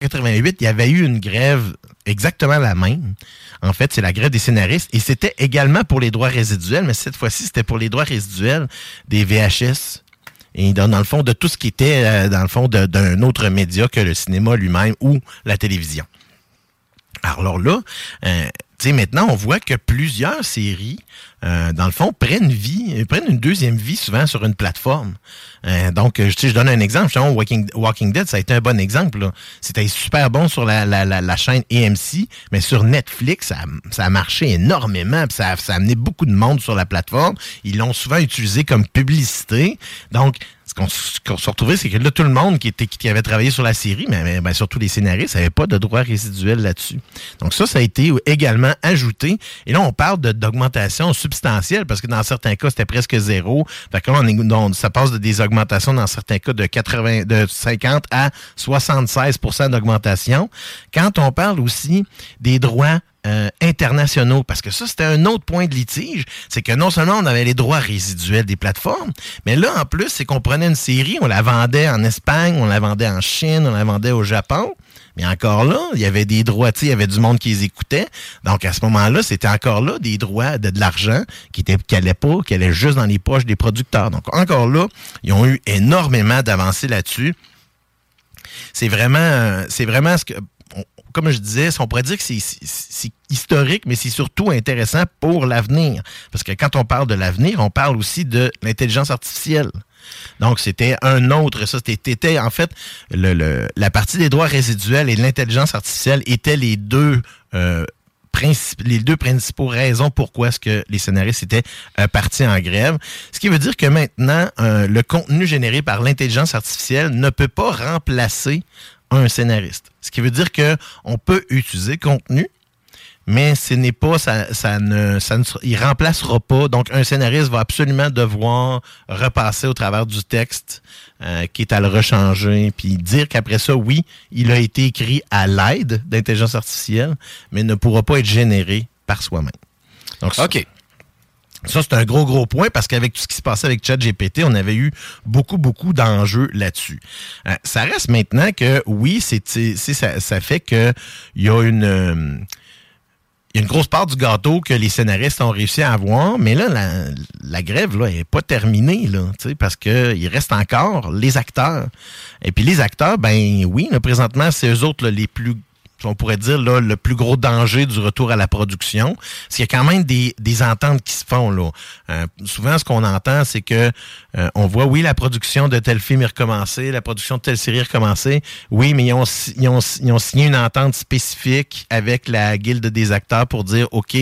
88, il y avait eu une grève exactement la même. En fait, c'est la grève des scénaristes. Et c'était également pour les droits résiduels, mais cette fois-ci, c'était pour les droits résiduels des VHS. Et dans, dans le fond, de tout ce qui était, euh, dans le fond, d'un autre média que le cinéma lui-même ou la télévision. Alors là, euh, tu sais, maintenant, on voit que plusieurs séries, euh, dans le fond, prennent vie, euh, prennent une deuxième vie souvent sur une plateforme. Euh, donc, euh, je je donne un exemple. Justement, Walking, Walking Dead, ça a été un bon exemple. C'était super bon sur la, la, la, chaîne AMC, mais sur Netflix, ça, ça a marché énormément. puis Ça, a- amené beaucoup de monde sur la plateforme. Ils l'ont souvent utilisé comme publicité. Donc, ce qu'on s- qu'on s'est retrouvé, c'est que là, tout le monde qui, était, qui avait travaillé sur la série, mais, mais, ben, surtout les scénaristes, n'avait pas de droits résiduels là-dessus. Donc ça, ça a été également ajouté. Et là, on parle d'augmentation substantielle, parce que dans certains cas, c'était presque zéro. Fait que on ça passe de des augmentations dans certains cas de 80, de 50 à 76% d'augmentation. Quand on parle aussi des droits euh, internationaux, parce que ça, c'était un autre point de litige, c'est que non seulement on avait les droits résiduels des plateformes, mais là, en plus, c'est qu'on prenait une série, on la vendait en Espagne, on la vendait en Chine, on la vendait au Japon, encore là, il y avait des droits, il y avait du monde qui les écoutait, donc à ce moment-là, c'était encore là des droits de, l'argent qui était qui pas, qui allait juste dans les poches des producteurs. Donc encore là, ils ont eu énormément d'avancées là-dessus c'est vraiment, c'est vraiment ce que, comme je disais, on pourrait dire que c'est historique, mais c'est surtout intéressant pour l'avenir. Parce que quand on parle de l'avenir, on parle aussi de l'intelligence artificielle. Donc, c'était un autre, ça, c'était, en fait, la partie des droits résiduels et de l'intelligence artificielle étaient les deux, euh, les deux principaux raisons pourquoi est-ce que les scénaristes étaient euh, partis en grève. Ce qui veut dire que maintenant, euh, le contenu généré par l'intelligence artificielle ne peut pas remplacer un scénariste. Ce qui veut dire que on peut utiliser le contenu, mais ce n'est pas, ça, ça ne, ça ne, il remplacera pas. Donc, un scénariste va absolument devoir repasser au travers du texte euh, qui est à le rechanger, puis dire qu'après ça, oui, il a été écrit à l'aide d'intelligence artificielle, mais ne pourra pas être généré par soi-même. Donc, OK. ça, c'est un gros, gros point parce qu'avec tout ce qui se passait avec ChatGPT, on avait eu beaucoup, beaucoup d'enjeux là-dessus. Euh, ça reste maintenant que, oui, c'est, ça, ça fait que il y a une... euh, il y a une grosse part du gâteau que les scénaristes ont réussi à avoir, mais là, la, grève là, est pas terminée, là, parce que il reste encore les acteurs. Et puis les acteurs, ben oui, là, présentement, c'est eux autres les plus on pourrait dire là, le plus gros danger du retour à la production. Parce qu'il y a quand même des, des ententes qui se font. Là. Euh, souvent, ce qu'on entend, c'est que euh, on voit, oui, la production de tel film est recommencée, la production de telle série est recommencée. Oui, mais ils ont, ils, ont, ils ont signé une entente spécifique avec la guilde des acteurs pour dire, OK,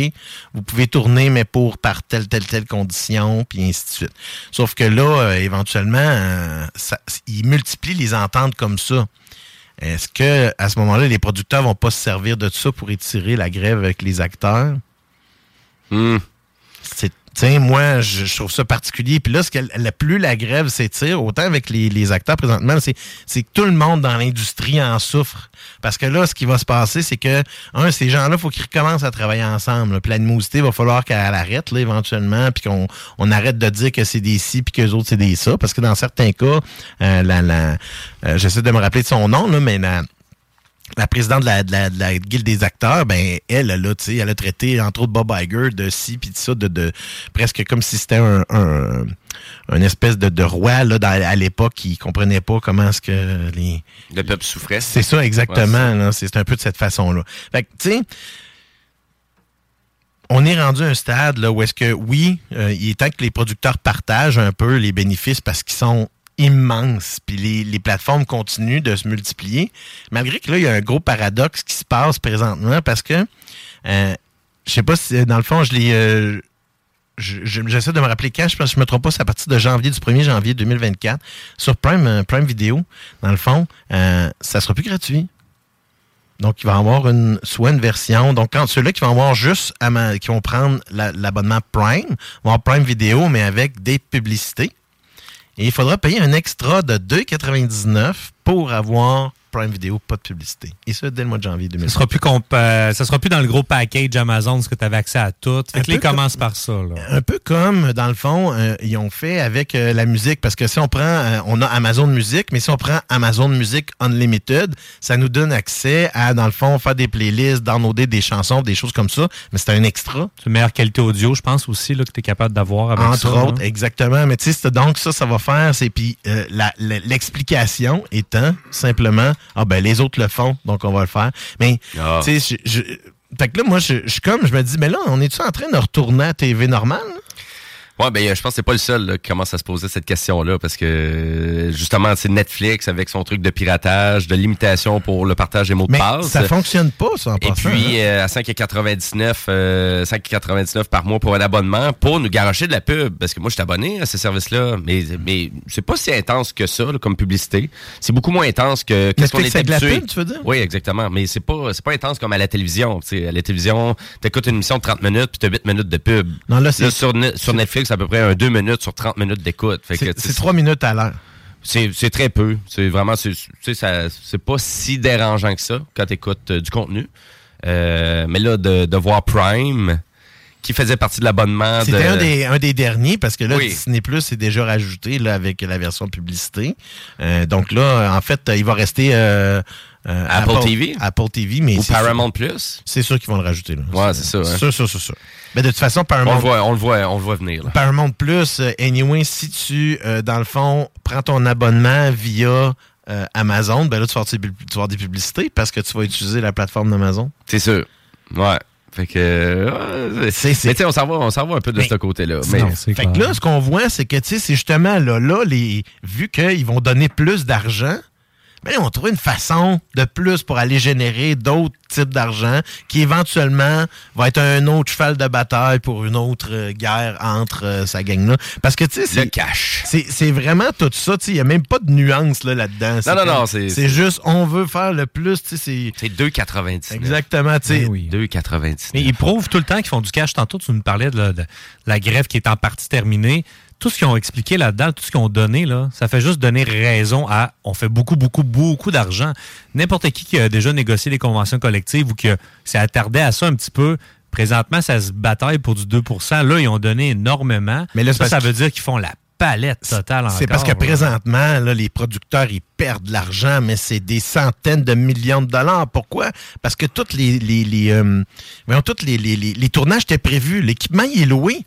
vous pouvez tourner, mais pour par telle, telle, telle condition, puis ainsi de suite. Sauf que là, euh, éventuellement, euh, ça, ils multiplient les ententes comme ça. Est-ce que à ce moment-là, les producteurs vont pas se servir de ça pour étirer la grève avec les acteurs? C'est Tiens, moi, je, trouve ça particulier. Puis là, ce qu'elle- la plus la grève s'étire, autant avec les, les acteurs présentement, c'est c'est que tout le monde dans l'industrie en souffre. Parce que là, ce qui va se passer, c'est que, un, ces gens-là, il faut qu'ils recommencent à travailler ensemble. là. Puis l'animosité, il va falloir qu'elle arrête, là, éventuellement, puis qu'on on arrête de dire que c'est des ci, puis que les autres, c'est des ça. Parce que dans certains cas, euh, la, la, euh, j'essaie de me rappeler de son nom, là, mais la, la présidente de la, de la, de la guilde des acteurs, ben elle, elle, a, tu sais, elle a traité entre autres Bob Iger de ci puis de ça, de, de presque comme si c'était un, un, un espèce de, de roi là dans- à l'époque qui comprenait pas comment est-ce que les Le peuple souffrait. c'est ça exactement. là. c'est c'est un peu de cette façon-là. Fait que, tu sais, on est rendu à un stade là, où est-ce que, oui, euh, il est temps que les producteurs partagent un peu les bénéfices parce qu'ils sont immenses, puis les, plateformes continuent de se multiplier. Malgré que là, il y a un gros paradoxe qui se passe présentement parce que, euh, je sais pas si, dans le fond, je l'ai... euh, je- je- J'essaie de me rappeler quand, je pense je me trompe pas, c'est à partir de janvier, du 1er janvier 2024, sur Prime, euh, Prime Video, dans le fond, euh, ça sera plus gratuit. Donc, il va avoir une, soit version. Donc, quand ceux-là qui vont avoir juste, qui vont prendre la- l'abonnement Prime, vont avoir Prime Vidéo, mais avec des publicités. Et il faudra payer un extra de 2,99 pour avoir Prime Vidéo, pas de publicité. Et ça, dès le mois de janvier Ça 2024. sera plus euh, ça sera plus dans le gros package Amazon, ce que tu avais accès à tout. Fait que là, ils peu comme- commencent par ça. Là. Un peu comme, dans le fond, euh, ils ont fait avec euh, la musique. Parce que si on prend, on a Amazon Music, mais si on prend Amazon Music Unlimited, ça nous donne accès à, dans le fond, faire des playlists, downloader des chansons, des choses comme ça. Mais c'est un extra. C'est une meilleure qualité audio, je pense aussi, là, que tu es capable d'avoir avec Entre ça. autres, exactement. Mais tu sais, c'est- donc ça, ça va faire, c'est puis l'explication étant simplement, ah ben les autres le font, donc on va le faire. Mais Ah. tu sais, je, je- fait que là, moi, je je suis comme, je me dis, mais là, on est-tu en train de retourner à TV normale? Là? Ouais, ben, je pense que c'est pas le seul là, qui commence à se poser cette question-là parce que euh, justement, c'est Netflix avec son truc de piratage, de limitation pour le partage des mots de passe. ça fonctionne pas, ça, en Et passant, puis hein. euh, à 5,99 euh, 5,99 par mois pour un abonnement pour nous garocher de la pub parce que moi je suis abonné à ce service-là mais mais c'est pas si intense que ça là, comme publicité. C'est beaucoup moins intense que qu'est-ce qu'on est avec de la pub, tu veux dire? Oui, exactement, mais c'est pas c'est pas intense comme à la télévision, tu sais, à la télévision, t'écoutes une émission de 30 minutes puis t'as 8 minutes de pub. Non, là, sur, Ne- sur Netflix, à peu près un 2 minutes sur 30 minutes d'écoute. C'est tu sais, c'est trois minutes à l'heure. c'est c'est très peu. C'est vraiment, c'est tu sais, ça- c'est pas si dérangeant que ça quand tu écoutes du contenu. Euh, mais là, de, de voir Prime, qui faisait partie de l'abonnement de... C'était un, des, un des derniers parce que là, Oui. Disney Plus est déjà rajouté là, avec la version publicité. Euh, donc là, en fait, il va rester euh, euh, Apple TV? Apple TV, mais Ou c'est Paramount sûr- Plus? C'est sûr qu'ils vont le rajouter. Là. Ouais, c'est ça, hein. C'est sûr, sûr, sûr, sûr. Mais de toute façon, On Paramount, le voit, on le voit, on le voit venir. Là. Paramount Plus, euh, anyway, si tu, euh, dans le fond, prends ton abonnement via euh, Amazon, ben là, tu vas, avoir des publicités parce que tu vas utiliser la plateforme d'Amazon. C'est sûr. Ouais. Fait que... euh, C'est- c'est- mais tu sais, on s'en va, on s'en va un peu de Mais- ce côté-là. Mais Non, c'est Fait que là, ce qu'on voit, c'est que, tu sais, c'est justement là, là, les, vu qu'ils vont donner plus d'argent, ils vont trouver une façon de plus pour aller générer d'autres types d'argent qui éventuellement va être un autre cheval de bataille pour une autre euh, guerre entre euh, sa gang-là. Parce que, tu sais, le c'est- cash. c'est c'est vraiment tout ça. tu sais, Il n'y a même pas de nuance là, là-dedans. Non, comme- non, c'est- C'est juste, on veut faire le plus. tu sais, C'est C'est 2,99. exactement. tu sais. Ben oui. 2,99. Mais ils prouvent tout le temps qu'ils font du cash. Tantôt, tu nous parlais de la, de la grève qui est en partie terminée. Tout ce qu'ils ont expliqué là-dedans, tout ce qu'ils ont donné, là, ça fait juste donner raison à on fait beaucoup, beaucoup, beaucoup d'argent. N'importe qui qui a déjà négocié des conventions collectives ou qui s'est attardé à ça un petit peu, présentement, ça se bataille pour du 2% Là, ils ont donné énormément. Mais là, ça, veut dire qu'ils font la palette totale encore. C'est parce que là. présentement, là, les producteurs, ils perdent de l'argent, mais c'est des centaines de millions de dollars. Pourquoi? Parce que toutes les, les, les, euh, voyons, toutes les, les, les, les tournages étaient prévus. L'équipement, il est loué.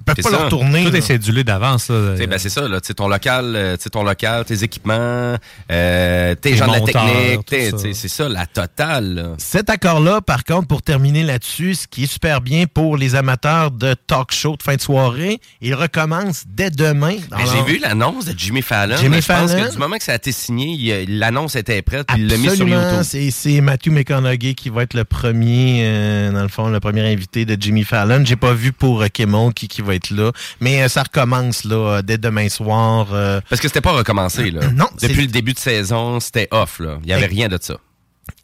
Ils peuvent pas ça. le retourner. Tout là. est cédulé d'avance. ben, c'est ça, là. Ton local, euh, ton local, tes équipements, euh, tes gens de la technique, c'est ça, la totale, là. Cet accord-là, par contre, pour terminer là-dessus, ce qui est super bien pour les amateurs de talk show de fin de soirée, il recommence dès demain. Ben, j'ai vu l'annonce de Jimmy Fallon. Jimmy mais je pense Fallon. que du moment que ça a été signé, l'annonce était prête, puis il l'a mis sur YouTube. c'est- c'est Matthew McConaughey qui va être le premier, euh, dans le fond, le premier invité de Jimmy Fallon. J'ai pas vu pour euh, Kimmel qui, qui va être là, mais euh, ça recommence là euh, dès demain soir. euh, Parce que c'était pas recommencé, là. Non, Depuis le début de saison, c'était off, là. Il y avait rien de ça.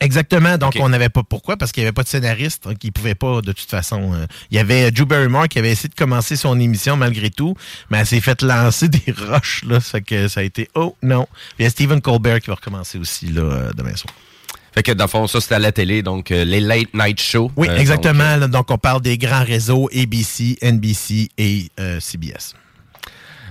Exactement. Donc, on n'avait pas pourquoi? Parce qu'il n'y avait pas de scénariste, donc il pouvait pas de toute façon. euh, il y avait Drew Barrymore qui avait essayé de commencer son émission malgré tout, mais elle s'est fait lancer des roches là, ça fait que ça a été oh non. Puis Il y a Stephen Colbert qui va recommencer aussi là demain soir. Fait que, dans le fond, ça, c'était à la télé, donc euh, les late night shows. Oui, Euh, exactement. donc, là, Donc, on parle des grands réseaux ABC, NBC et euh, CBS.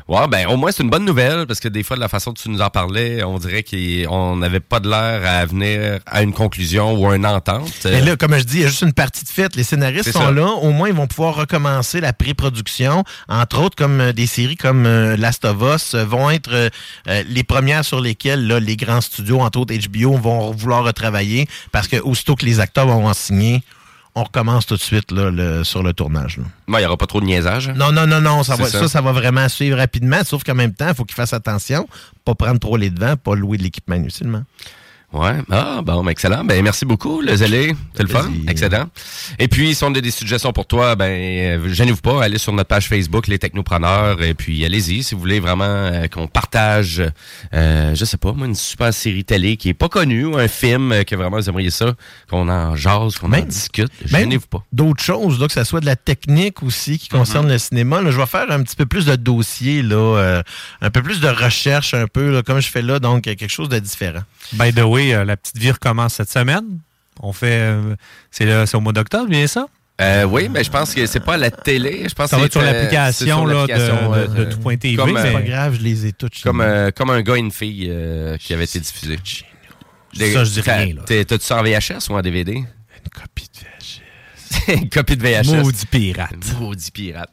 Ouais, ben au moins c'est une bonne nouvelle parce que des fois de la façon dont tu nous en parlais, on dirait qu'on n'avait pas de l'air à venir à une conclusion ou à une entente. Mais là, comme je dis, il y a juste une partie de fête. Les scénaristes sont là. Au moins, ils vont pouvoir recommencer la pré-production. Entre autres, comme euh, des séries comme euh, Last of Us euh, vont être les premières sur lesquelles là, les grands studios, entre autres HBO, vont vouloir retravailler parce que aussitôt que les acteurs vont en signer, on recommence tout de suite là, sur le tournage. Il n'y aura pas trop de niaisage. Non, non, non, non. Ça, va, ça. ça, va vraiment suivre rapidement, sauf qu'en même temps, il faut qu'il fasse attention, pas prendre trop les devants, pas louer de l'équipement inutilement. Ouais. Ah, bon, ben, excellent. Ben, merci beaucoup, le zélé. C'est le fun. Excellent. Et puis, si on a des suggestions pour toi, ben, euh, gênez-vous pas. Allez sur notre page Facebook, Les Technopreneurs. Et puis, allez-y. Si vous voulez vraiment euh, qu'on partage, euh, je sais pas, moi, une super série télé qui est pas connue, ou un film que vraiment vous aimeriez ça, qu'on en jase, qu'on en discute. Gênez-vous pas. D'autres choses, là, que ce soit de la technique aussi qui concerne mm-hmm. le cinéma. Là, je vais faire un petit peu plus de dossiers, là, un peu plus de recherche, un peu, là, comme je fais là. Donc, quelque chose de différent. By the way, euh, la petite vie recommence cette semaine. On fait. Euh, c'est au mois d'octobre, bien ça? Euh, oui, mais je pense que c'est pas à la télé. Je pense ça va être sur l'application de, de, de, tout.tv. C'est pas grave, je les ai toutes. Comme, comme un gars et une fille qui avait été diffusé. Ça, je dis rien. T'as-tu ça en VHS ou en DVD? Une copie une copie de VHS. Maudit pirate. Maudit pirate.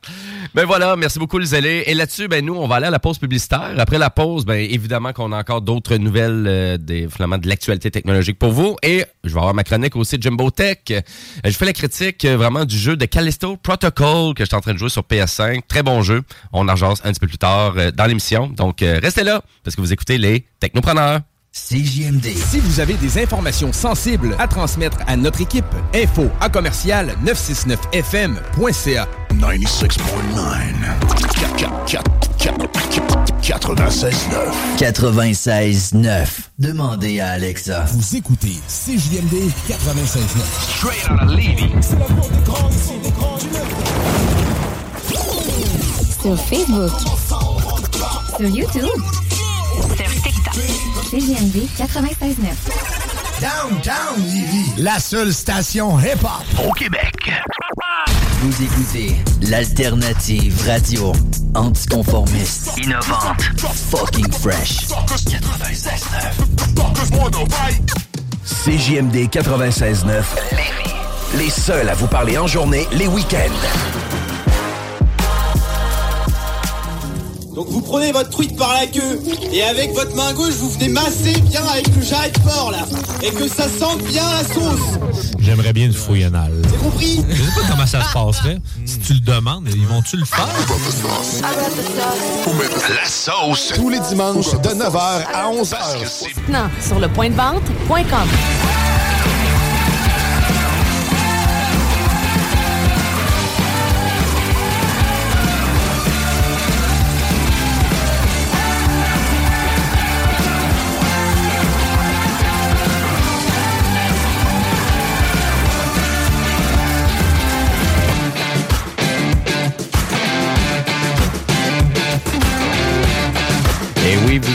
Ben voilà, merci beaucoup les zélé. Et là-dessus, ben nous, on va aller à la pause publicitaire. Après la pause, ben évidemment qu'on a encore d'autres nouvelles euh, des, finalement, de l'actualité technologique pour vous. Et je vais avoir ma chronique aussi de Jumbo Tech. Euh, je fais la critique euh, vraiment du jeu de Callisto Protocol que je suis en train de jouer sur PS5. Très bon jeu. On en un petit peu plus tard dans l'émission. Donc restez là parce que vous écoutez les Technopreneurs. CJMD. Si vous avez des informations sensibles à transmettre à notre équipe, info à commercial 969fm.ca. 96.9 96.9 96.9 Demandez à Alexa. Vous écoutez CJMD 96.9 Straight out of Levy. C'est la Sur Facebook. Sur YouTube. Sur CGMD 96.9. Downtown Lévis, la seule station hip-hop au Québec. Vous écoutez l'alternative radio anticonformiste, innovante, fucking fresh. 96.9. CJMD 96.9. Les seuls à vous parler en journée, les week-ends. Donc vous prenez votre truite par la queue et avec votre main gauche vous venez masser bien avec le jarret de porc là et que ça sente bien la sauce. J'aimerais bien une fouille anale. C'est compris? Je sais pas comment ça se passerait. Si tu le demandes, ils vont-tu le faire? La sauce tous les dimanches de 9h à 11h. Non, sur le point de vente.com.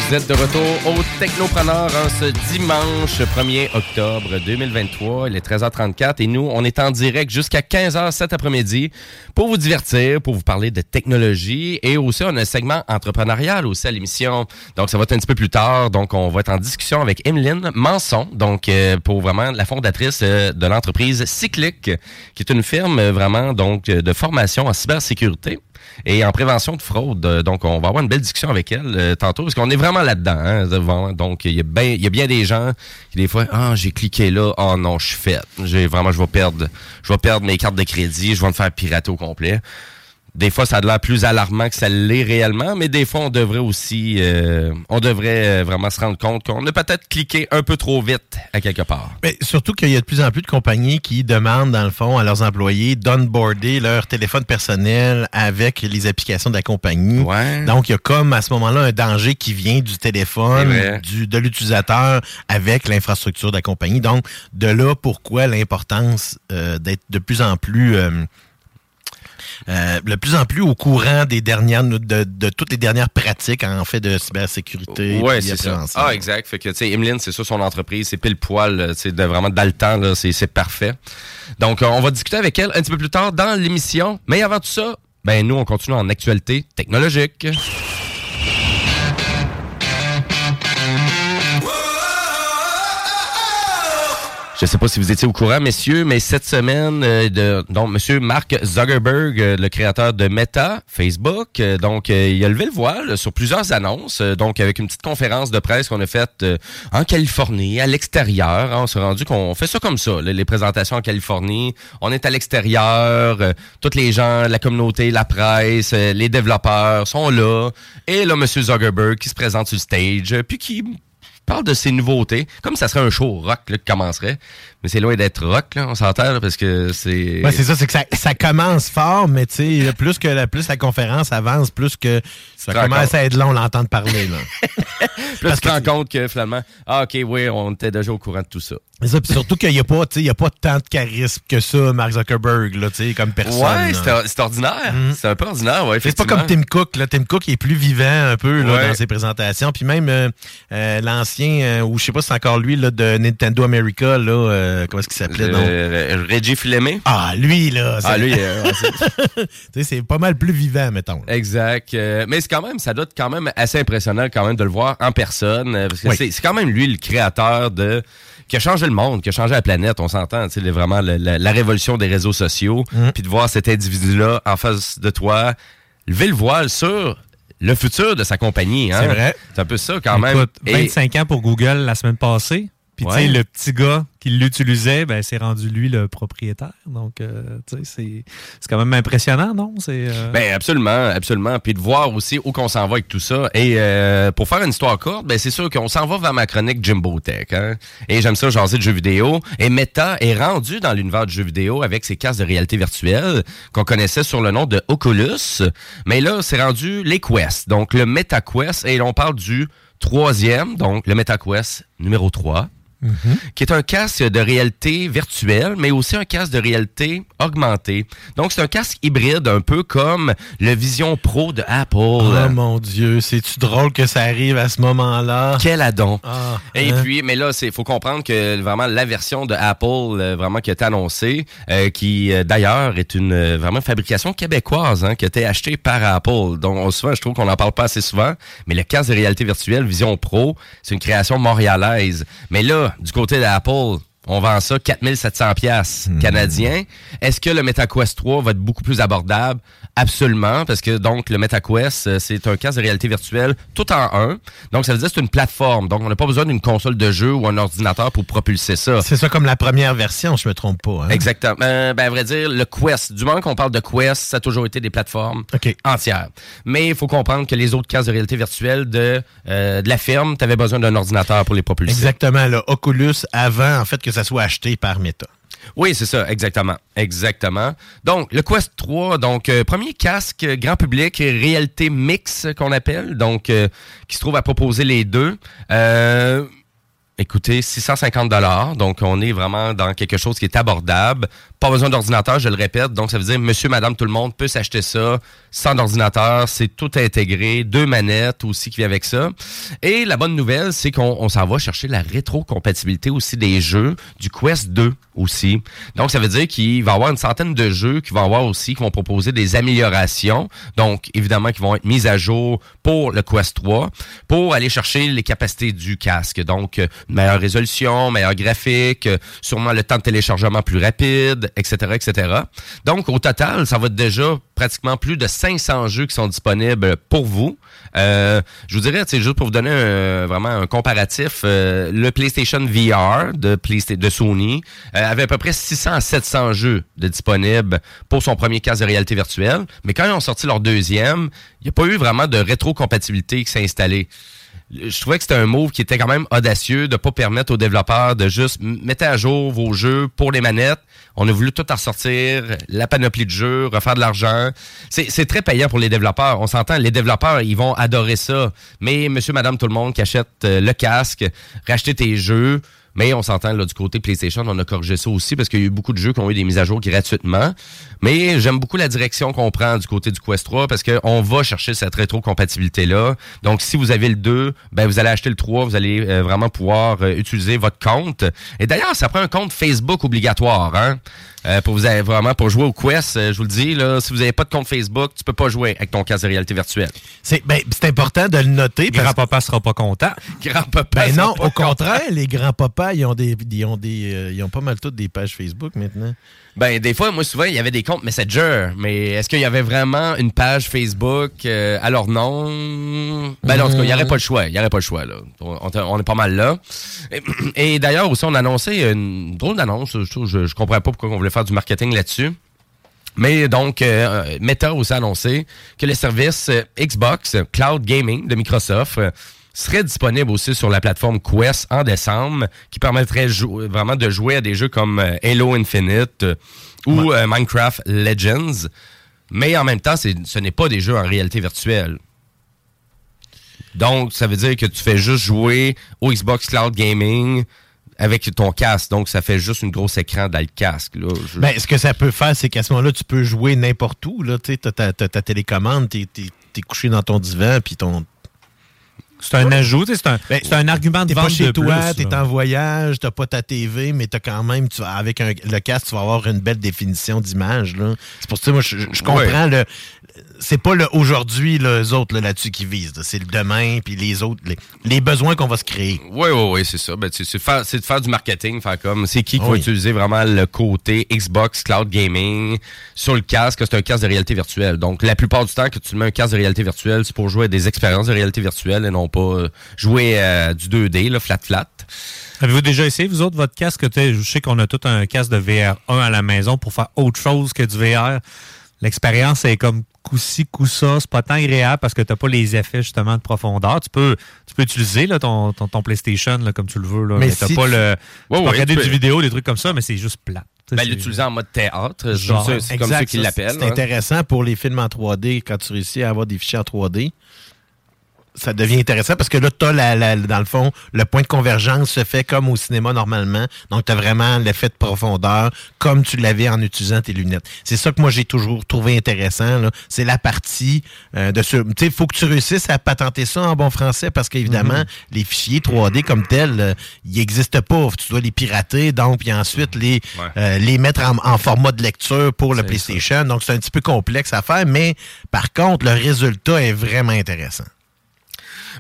vous êtes de retour au Technopreneur en ce dimanche 1er octobre 2023. Il est 13h34 et nous, on est en direct jusqu'à 15h cet après-midi pour vous divertir, pour vous parler de technologie et aussi on a un segment entrepreneurial aussi à l'émission. Donc ça va être un petit peu plus tard. Donc on va être en discussion avec Emeline Manson, donc euh, pour vraiment la fondatrice euh, de l'entreprise Cyclic, qui est une firme euh, vraiment donc de formation en cybersécurité et en prévention de fraude. Donc, on va avoir une belle discussion avec elle euh, tantôt, parce qu'on est vraiment là-dedans. Hein, donc, il y, a bien, y a bien des gens qui, des fois, ah, j'ai cliqué là, oh non, je suis fait. J'ai vraiment, je vais perdre, je vais perdre mes cartes de crédit, je vais me faire pirater au complet. Des fois, ça a l'air plus alarmant que ça l'est réellement, mais des fois, on devrait aussi, euh, on devrait euh, vraiment se rendre compte qu'on a peut-être cliqué un peu trop vite à quelque part. Mais surtout qu'il y a de plus en plus de compagnies qui demandent, dans le fond, à leurs employés d'onboarder leur téléphone personnel avec les applications de la compagnie. Donc, il y a comme à ce moment-là un danger qui vient du téléphone, du, de l'utilisateur avec l'infrastructure de la compagnie. Donc, de là, pourquoi l'importance euh, d'être de plus en plus euh, de plus en plus au courant des dernières de, toutes les dernières pratiques en fait de cybersécurité. Oui, c'est ça. Ah, exact. Fait que tu sais, Emeline, c'est ça son entreprise, c'est pile poil, c'est vraiment dans le temps, c'est parfait. Donc, on va discuter avec elle un petit peu plus tard dans l'émission. Mais avant tout ça, ben nous, on continue en actualité technologique. Je sais pas si vous étiez au courant, messieurs, mais cette semaine, euh, de, donc, Monsieur Mark Zuckerberg, euh, le créateur de Meta, Facebook, euh, donc, euh, il a levé le voile sur plusieurs annonces, euh, donc, avec une petite conférence de presse qu'on a faite euh, en Californie, à l'extérieur. hein. on s'est rendu qu'on fait ça comme ça, les présentations en Californie. On est à l'extérieur, tous les gens, la communauté, la presse, les développeurs sont là. Et là, Monsieur Zuckerberg qui se présente sur le stage, puis qui parle de ses nouveautés, comme ça serait un show rock là, qui commencerait. Mais c'est loin d'être rock, là, on s'entend, parce que c'est... Ouais, c'est ça, c'est que ça, ça commence fort, mais tu sais, plus que la, plus la conférence avance, plus que ça commence à être long l'entendre parler. Là. Puis là, tu te rends compte que finalement, ah, OK, oui, on était déjà au courant de tout ça. C'est ça, surtout qu'il n'y a pas, tu sais, il y a pas tant de charisme que ça, Mark Zuckerberg, là, tu sais, comme personne. ouais, c'est ordinaire. C'est un peu ordinaire, ouais, C'est pas comme Tim Cook. Là. Tim Cook est plus vivant un peu là, Ouais. dans ses présentations. Puis même euh, euh, l'ancien, euh, ou je sais pas si c'est encore lui, là, de Nintendo America, là, euh, comment est-ce qu'il s'appelait? non? Euh, Reggie Fleming. Ah, lui, là. c'est- Ah, lui, ouais, c'est- c'est pas mal plus vivant, mettons. Exact. Mais c'est quand même, ça doit être quand même assez impressionnant quand même de le voir en personne. Parce que Oui. c'est c'est quand même lui le créateur de qui a changé le monde, qui a changé la planète, on s'entend, le- vraiment la révolution des réseaux sociaux, Mm. puis de voir cet individu-là en face de toi, lever le voile sur le futur de sa compagnie. Hein? C'est vrai. C'est un peu ça quand même. Écoute, Et- 25 ans pour Google la semaine passée. Puis, tu sais, Ouais. le petit gars qui l'utilisait, ben, c'est rendu lui le propriétaire. Donc, euh, tu sais, c'est c'est quand même impressionnant, non? C'est. euh, Ben absolument, absolument. Puis de voir aussi où qu'on s'en va avec tout ça. Et euh, pour faire une histoire courte, ben c'est sûr qu'on s'en va vers ma chronique Jimbo Tech. Hein? Et j'aime ça jaser de jeux vidéo. Et Meta est rendu dans l'univers du jeu vidéo avec ses casques de réalité virtuelle qu'on connaissait sur le nom de Oculus. Mais là, c'est rendu les Quest. Donc le Meta Quest. Et l'on parle du troisième, donc le Meta Quest numéro 3 qui est un casque de réalité virtuelle, mais aussi un casque de réalité augmentée. Donc, c'est un casque hybride, un peu comme le Vision Pro de Apple. Oh mon Dieu, c'est-tu drôle que ça arrive à ce moment-là? Quel adon. Ah, Et hein? puis, mais là, c'est faut comprendre que vraiment la version de Apple, euh, vraiment qui a été annoncée, euh, qui euh, d'ailleurs est une vraiment fabrication québécoise, hein, qui a été achetée par Apple. Donc, on, souvent, je trouve qu'on n'en parle pas assez souvent, mais le casque de réalité virtuelle Vision Pro, c'est une création montréalaise. Mais là, du côté d'Apple, on vend ça 4700 pièces canadiens. Est-ce que le MetaQuest 3 va être beaucoup plus abordable? Absolument, parce que donc le MetaQuest, euh, c'est un casque de réalité virtuelle tout en un. Donc ça veut dire que c'est une plateforme. Donc on n'a pas besoin d'une console de jeu ou un ordinateur pour propulser ça. C'est ça comme la première version, je me trompe pas. Hein? Exactement. Euh, ben, à vrai dire, le Quest, du moment qu'on parle de Quest, ça a toujours été des plateformes entières. Mais il faut comprendre que les autres casques de réalité virtuelle de, euh, de la firme, tu avais besoin d'un ordinateur pour les propulser. Exactement, là, Oculus avant, en fait, que ça soit acheté par Meta. Oui, c'est ça, exactement. Exactement. Donc, le Quest 3, donc, euh, premier casque euh, grand public, réalité mix qu'on appelle, donc, euh, qui se trouve à proposer les deux. Écoutez, 650 dollars, donc on est vraiment dans quelque chose qui est abordable. Pas besoin d'ordinateur, je le répète, donc ça veut dire monsieur, madame, tout le monde peut s'acheter ça sans ordinateur, c'est tout intégré, deux manettes aussi qui viennent avec ça. Et la bonne nouvelle, c'est qu'on on s'en va chercher la rétrocompatibilité aussi des jeux du Quest 2 aussi. Donc ça veut dire qu'il va y avoir une centaine de jeux qui vont avoir aussi, qui vont proposer des améliorations, donc évidemment qui vont être mises à jour pour le Quest 3 pour aller chercher les capacités du casque. Donc, euh, meilleure résolution, meilleur graphique, euh, sûrement le temps de téléchargement plus rapide, etc.. Donc, au total, ça va être déjà pratiquement plus de 500 jeux qui sont disponibles pour vous. Euh, je vous dirais, c'est juste pour vous donner vraiment un comparatif, euh, le PlayStation VR de, Sony euh, avait à peu près 600 à 700 jeux disponibles pour son premier casque de réalité virtuelle. Mais quand ils ont sorti leur deuxième, il n'y a pas eu vraiment de rétrocompatibilité qui s'est installée je trouvais que c'était un move qui était quand même audacieux de pas permettre aux développeurs de juste mettre à jour vos jeux pour les manettes. On a voulu tout en ressortir, la panoplie de jeux, refaire de l'argent. C'est c'est très payant pour les développeurs. On s'entend, les développeurs, ils vont adorer ça. Mais monsieur, madame, tout le monde qui achète euh, le casque, racheter tes jeux, mais on s'entend là du côté PlayStation, on a corrigé ça aussi parce qu'il y a eu beaucoup de jeux qui ont eu des mises à jour gratuitement. Mais j'aime beaucoup la direction qu'on prend du côté du Quest 3 parce qu'on va chercher cette rétrocompatibilité-là. Donc, si vous avez le 2, ben, vous allez acheter le 3, vous allez euh, vraiment pouvoir euh, utiliser votre compte. Et d'ailleurs, ça prend un compte Facebook obligatoire. Hein? Euh, pour vous avez vraiment pour jouer au Quest, euh, je vous le dis, là, si vous n'avez pas de compte Facebook, tu peux pas jouer avec ton casque de réalité virtuelle. C'est ben, c'est important de le noter. Grand-papa sera pas content. Grand-papa. Ben sera non, pas au contraire, les grands-papas, ils ont des, ils ont des, euh, ils ont pas mal toutes des pages Facebook maintenant. Ben, des fois, moi, souvent, il y avait des comptes Messenger, mais est-ce qu'il y avait vraiment une page Facebook euh, à? Ben, non, en tout cas, il n'y aurait pas le choix. Il n'y aurait pas le choix, là. On, est pas mal là. Et, d'ailleurs, aussi, on a annoncé une drôle d'annonce. Je, je, je comprends pas pourquoi on voulait faire du marketing là-dessus. Mais donc, euh, Meta a aussi annoncé que le service euh, Xbox Cloud Gaming de Microsoft serait disponible aussi sur la plateforme Quest en décembre, qui permettrait vraiment de jouer à des jeux comme euh, Halo Infinite euh, ou euh, Minecraft Legends. Mais en même temps, ce n'est pas des jeux en réalité virtuelle. Donc, ça veut dire que tu fais juste jouer au Xbox Cloud Gaming avec ton casque. Donc, ça fait juste une grosse écran dans le casque. Là. Je- Ben, ce que ça peut faire, c'est qu'à ce moment-là, tu peux jouer n'importe où. Tu t'as ta, télécommande, t'es- t'es couché dans ton divan, puis ton. C'est un ajout, tu c'est un, Ben, c'est un argument de T'es vente pas chez de toi, t'es là. en voyage, t'as pas ta TV, mais t'as quand même, tu avec un- le casque, tu vas avoir une belle définition d'image. là. C'est pour ça, moi, je, je comprends le. C'est pas le aujourd'hui, eux autres, là, là-dessus qui visent. là. C'est le demain, puis les autres, les, les besoins qu'on va se créer. Oui, oui, oui, c'est ça. Ben, c'est faire- c'est de faire du marketing, faire comme c'est qui qui va utiliser vraiment le côté Xbox Cloud Gaming sur le casque. C'est un casque de réalité virtuelle. Donc, la plupart du temps que tu mets un casque de réalité virtuelle, c'est pour jouer à des expériences de réalité virtuelle et non pas euh, jouer à du 2D, là, flat flat. Avez-vous déjà essayé, vous autres, votre casque? Je sais qu'on a tout un casque de VR1 à la maison pour faire autre chose que du VR. L'expérience est comme coup-ci, coup-ça. C'est pas tant agréable parce que tu n'as pas les effets justement de profondeur. Tu peux, tu peux utiliser là, ton, ton, ton PlayStation là, comme tu le veux. Là, Mais mais t'as si pas tu- le. tu Ouais, peux ouais, regarder tu du peux- vidéo, des trucs comme ça, mais c'est juste plat. Ben, l'utiliser en mode théâtre, c'est Genre, comme ça, c'est comme ça Exact, qu'ils ça, l'appellent. C'est hein. intéressant pour les films en 3D, quand tu réussis à avoir des fichiers en 3D. Ça devient intéressant parce que là, tu as, dans le fond, le point de convergence se fait comme au cinéma normalement. Donc, tu as vraiment l'effet de profondeur comme tu l'avais en utilisant tes lunettes. C'est ça que moi, j'ai toujours trouvé intéressant. C'est la partie euh, de ce... Tu sais, il faut que tu réussisses à patenter ça en bon français parce qu'évidemment, les fichiers 3D comme tels, euh, ils n'existent pas. Tu dois les pirater, donc, puis ensuite les, Ouais. euh, les mettre en, en format de lecture pour le PlayStation. Donc, c'est un petit peu complexe à faire, mais par contre, le résultat est vraiment intéressant.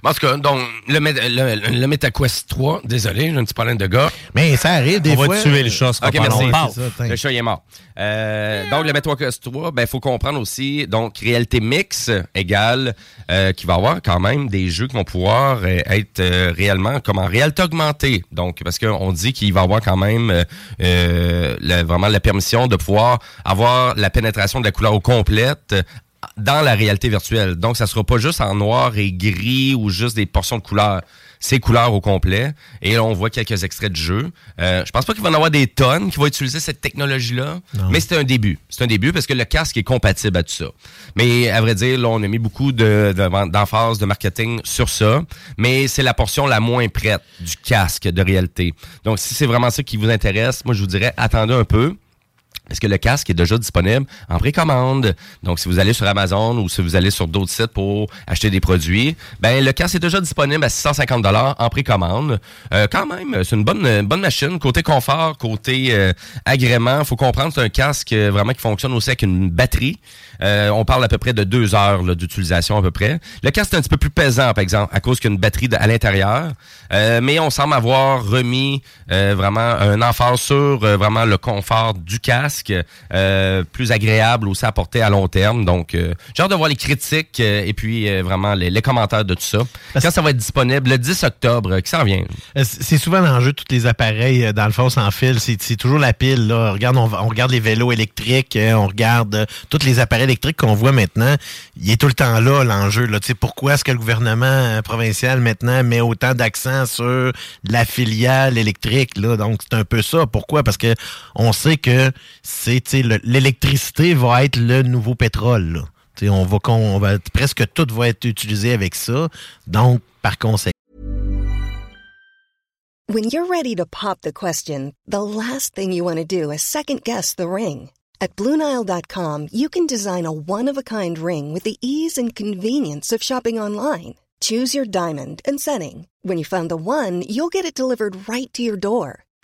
En tout cas, donc, le, le, le MetaQuest 3, désolé, j'ai un petit problème de gars. Mais ça arrive des On fois. va tuer le chat, ce sera Ok, pas merci. ça, Le chat il est mort. Euh, donc, le MetaQuest 3, ben, faut comprendre aussi, donc, réalité mix égale, euh, qui va avoir quand même des jeux qui vont pouvoir euh, être euh, réellement comme en réalité augmentée. Donc, parce qu'on dit qu'il va avoir quand même euh, la- vraiment la permission de pouvoir avoir la pénétration de la couleur au complète dans la réalité virtuelle. Donc, ça sera pas juste en noir et gris ou juste des portions de couleurs. C'est couleurs au complet. Et là, on voit quelques extraits de jeu. Euh, je pense pas qu'il va y en avoir des tonnes qui vont utiliser cette technologie-là. Mais c'est un début. C'est un début parce que le casque est compatible à tout ça. Mais à vrai dire, là, on a mis beaucoup de, de- d'emphase de marketing sur ça. Mais c'est la portion la moins prête du casque de réalité. Donc, si c'est vraiment ça qui vous intéresse, moi, je vous dirais, attendez un peu. Parce que le casque est déjà disponible en précommande? Donc, si vous allez sur Amazon ou si vous allez sur d'autres sites pour acheter des produits, ben le casque est déjà disponible à 650 dollars en précommande. Euh, quand même, c'est une bonne bonne machine. Côté confort, côté euh, agrément, faut comprendre c'est un casque euh, vraiment qui fonctionne aussi avec une batterie. Euh, on parle à peu près de deux heures d'utilisation à peu près. Le casque est un petit peu plus pesant, par exemple, à cause qu'il y a une batterie à l'intérieur. Euh, mais on semble avoir remis vraiment un emphase sur vraiment le confort du casque, euh, plus agréable aussi à porter à long terme. Donc, euh, j'ai hâte de voir les critiques euh, et puis vraiment les, les commentaires de tout ça. Quand ça va être disponible, le 10 octobre, qui s'en vient? C'est souvent l'enjeu de tous les appareils, dans le fond, sans fil. C'est toujours la pile. Là. Regarde, on, regarde les vélos électriques, on regarde tous les appareils électriques qu'on voit maintenant. Il est tout le temps là, l'enjeu. Là. Pourquoi est-ce que le gouvernement provincial maintenant met autant d'accent sur la filiale électrique? Là? Donc, c'est un peu ça. Pourquoi? Parce que on sait que c'est l'électricité va être le nouveau pétrole. On va, on presque tout va être utilisé avec ça. Donc, par conséquent, When you're ready to pop the question, the last thing you want to do is second guess the ring. At Bluenile.com, you can design a one of a kind ring with the ease and convenience of shopping online. Choose your diamond and setting. When you find the one, you'll get it delivered right to your door.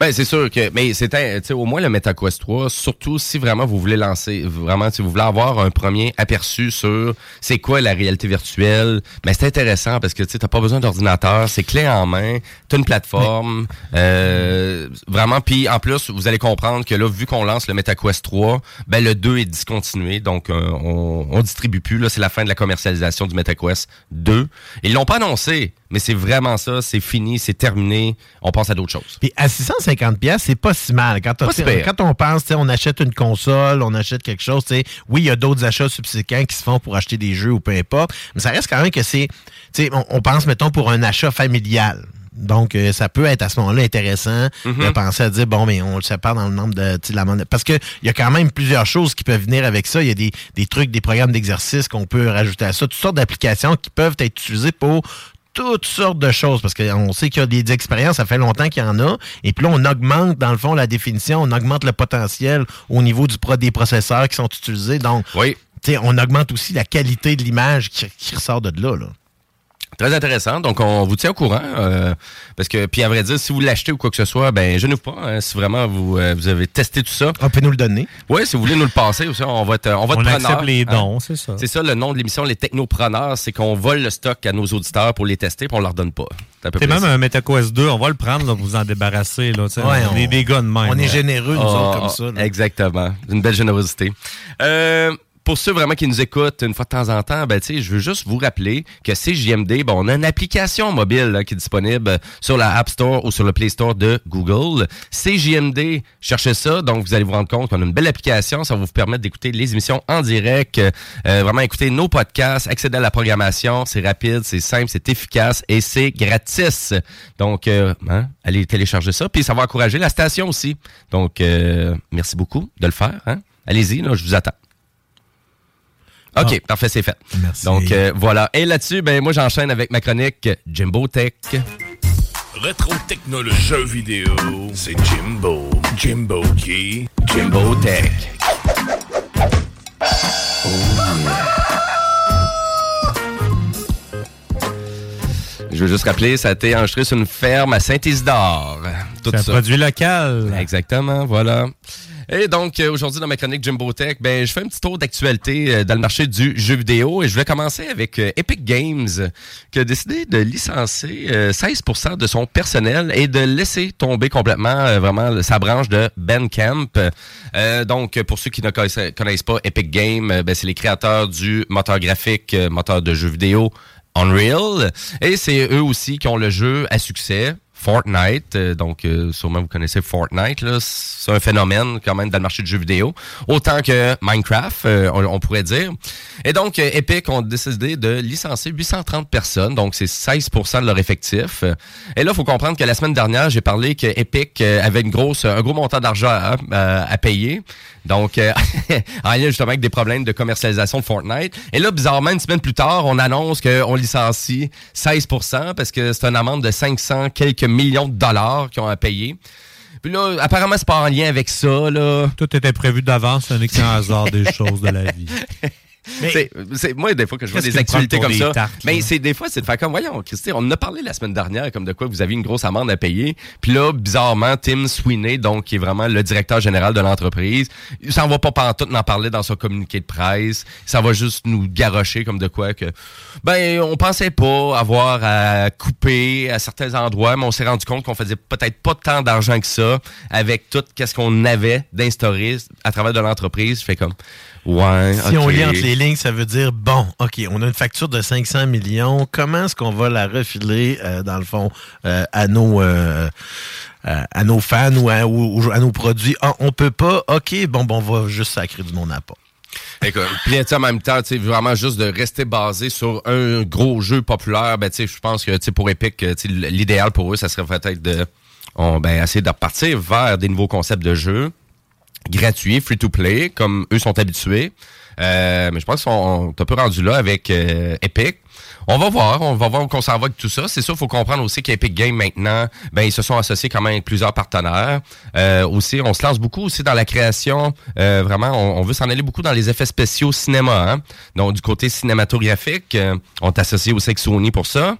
Ben, c'est sûr que, mais c'était, tu sais, au moins le MetaQuest 3, surtout si vraiment vous voulez lancer, vraiment, si vous voulez avoir un premier aperçu sur c'est quoi la réalité virtuelle, ben, c'est intéressant parce que, tu sais, t'as pas besoin d'ordinateur, c'est clé en main, t'as une plateforme, euh, vraiment, puis en plus, vous allez comprendre que là, vu qu'on lance le MetaQuest 3, ben, le 2 est discontinué, donc, euh, on, on distribue plus, là, c'est la fin de la commercialisation du MetaQuest 2. Ils l'ont pas annoncé, mais c'est vraiment ça, c'est fini, c'est terminé, on passe à d'autres choses. Puis 650 pièces, c'est pas si mal. Quand, pire. quand on pense, on achète une console, on achète quelque chose, oui, il y a d'autres achats subséquents qui se font pour acheter des jeux ou peu importe, mais ça reste quand même que c'est, on, on pense, mettons, pour un achat familial. Donc, euh, ça peut être à ce moment-là intéressant Mhm. de penser à dire, bon, mais on le sépare dans le nombre de... la monnaie. Parce qu'il y a quand même plusieurs choses qui peuvent venir avec ça. Il y a des, des trucs, des programmes d'exercice qu'on peut rajouter à ça, toutes sortes d'applications qui peuvent être utilisées pour toutes sortes de choses, parce qu'on sait qu'il y a des expériences, ça fait longtemps qu'il y en a, et puis là, on augmente, dans le fond, la définition, on augmente le potentiel au niveau du pro des processeurs qui sont utilisés, donc Oui. tu sais, on augmente aussi la qualité de l'image qui, qui ressort de là. là. Très intéressant. Donc, on vous tient au courant. euh, parce que, puis à vrai dire, si vous l'achetez ou quoi que ce soit, ben, je ne pas. hein, si vraiment vous, euh, vous avez testé tout ça. On peut nous le donner. Oui, si vous voulez nous le passer aussi, on va être, on va être On preneur, accepte les hein. dons, c'est ça. C'est ça le nom de l'émission, les technopreneurs, c'est qu'on vole le stock à nos auditeurs pour les tester, puis on leur donne pas. C'est même ça. un MetaQuest 2, on va le prendre, là, vous en débarrasser. Là. Ouais, on, est on- des gars de même. On est là. généreux, nous Ah, autres, comme ça. là. Exactement. Une belle générosité. Euh, pour ceux vraiment qui nous écoutent une fois de temps en temps, ben, je veux juste vous rappeler que CJMD, bon, on a une application mobile qui est disponible sur la App Store ou sur le Play Store de Google. CJMD, cherchez ça. Donc, vous allez vous rendre compte qu'on a une belle application. Ça va vous permettre d'écouter les émissions en direct, euh, vraiment écouter nos podcasts, accéder à la programmation. C'est rapide, c'est simple, c'est efficace et c'est gratis. Donc, euh, hein, allez télécharger ça. Puis, ça va encourager la station aussi. Donc, euh, merci beaucoup de le faire. Hein? Allez-y, je vous attends. OK, parfait, c'est fait. Merci. Donc, euh, voilà. Et là-dessus, ben, moi, j'enchaîne avec ma chronique Jimbo Tech. Rétro technologie jeux vidéo, c'est Jimbo. Jimbo qui? Jimbo Tech. Je veux juste rappeler, ça a été enregistré sur une ferme à Saint-Isidore. Tout C'est un ça. produit local. Exactement, voilà. Et donc, euh, aujourd'hui, dans ma chronique Jimbo Tech, ben, je fais un petit tour d'actualité euh, dans le marché du jeu vidéo et je vais commencer avec euh, Epic Games qui a décidé de licencier euh, 16% de son personnel et de laisser tomber complètement vraiment sa branche de Bandcamp. Euh, donc, pour ceux qui ne connaissent, pas Epic Games, ben, c'est les créateurs du moteur graphique, moteur de jeux vidéo Unreal. Et c'est eux aussi qui ont le jeu à succès. Fortnite, euh, donc euh, sûrement vous connaissez Fortnite, c'est un phénomène quand même dans le marché du jeu vidéo, autant que Minecraft, euh, on, pourrait dire. Et donc euh, Epic ont décidé de licencier 830 personnes, donc c'est 16% de leur effectif. Et là, il faut comprendre que la semaine dernière, j'ai parlé que Epic euh, avait une grosse, un gros montant d'argent à payer, donc euh, en lien justement avec des problèmes de commercialisation de Fortnite. Et là, bizarrement, une semaine plus tard, on annonce qu'on licencie 16% parce que c'est une amende de 500 quelques millions de dollars qu'ils ont à payer. Puis là, apparemment, c'est pas en lien avec ça, là. Tout était prévu d'avance, un excellent hasard des choses de la vie. C'est- c'est- moi, des fois que je vois des actualités comme ça, tartes, mais là? c'est des fois, c'est de faire comme, voyons, Christy, on en a parlé la semaine dernière, comme de quoi vous avez une grosse amende à payer. Puis là, bizarrement, Tim Sweeney, donc, qui est vraiment le directeur général de l'entreprise, il s'en va pas pantoute n'en parler dans son communiqué de presse. Ça va juste nous garrocher comme de quoi que, ben, on pensait pas avoir à couper à certains endroits, mais on s'est rendu compte qu'on faisait peut-être pas tant d'argent que ça avec tout qu'est-ce qu'on avait d'instaurer à travers de l'entreprise. Je fais comme, Ouais, Si on lit entre les lignes, ça veut dire, bon, OK, on a une facture de 500 millions. Comment est-ce qu'on va la refiler, euh, dans le fond, euh, à nos... euh, à nos fans ou à, ou- à nos produits? Ah, on peut pas? OK, bon, bon, on va juste sacrer du monde à pas. Écoute, puis en même temps, tu vraiment juste de rester basé sur un gros jeu populaire, ben tu je pense que tu pour Epic, l'idéal pour eux, ça serait peut-être de on, ben, essayer de repartir vers des nouveaux concepts de jeux gratuits, free to play, comme eux sont habitués. Euh, mais je pense qu'on est un peu rendu là avec euh, Epic. On va voir, on va voir où on s'en va avec tout ça. C'est sûr, il faut comprendre aussi qu'Epic Games maintenant, ben ils se sont associés quand même avec plusieurs partenaires. Euh, aussi, on se lance beaucoup aussi dans la création. Euh, vraiment, on, on veut s'en aller beaucoup dans les effets spéciaux cinéma. Hein? Donc du côté cinématographique, euh, on est associé aussi avec Sony pour ça.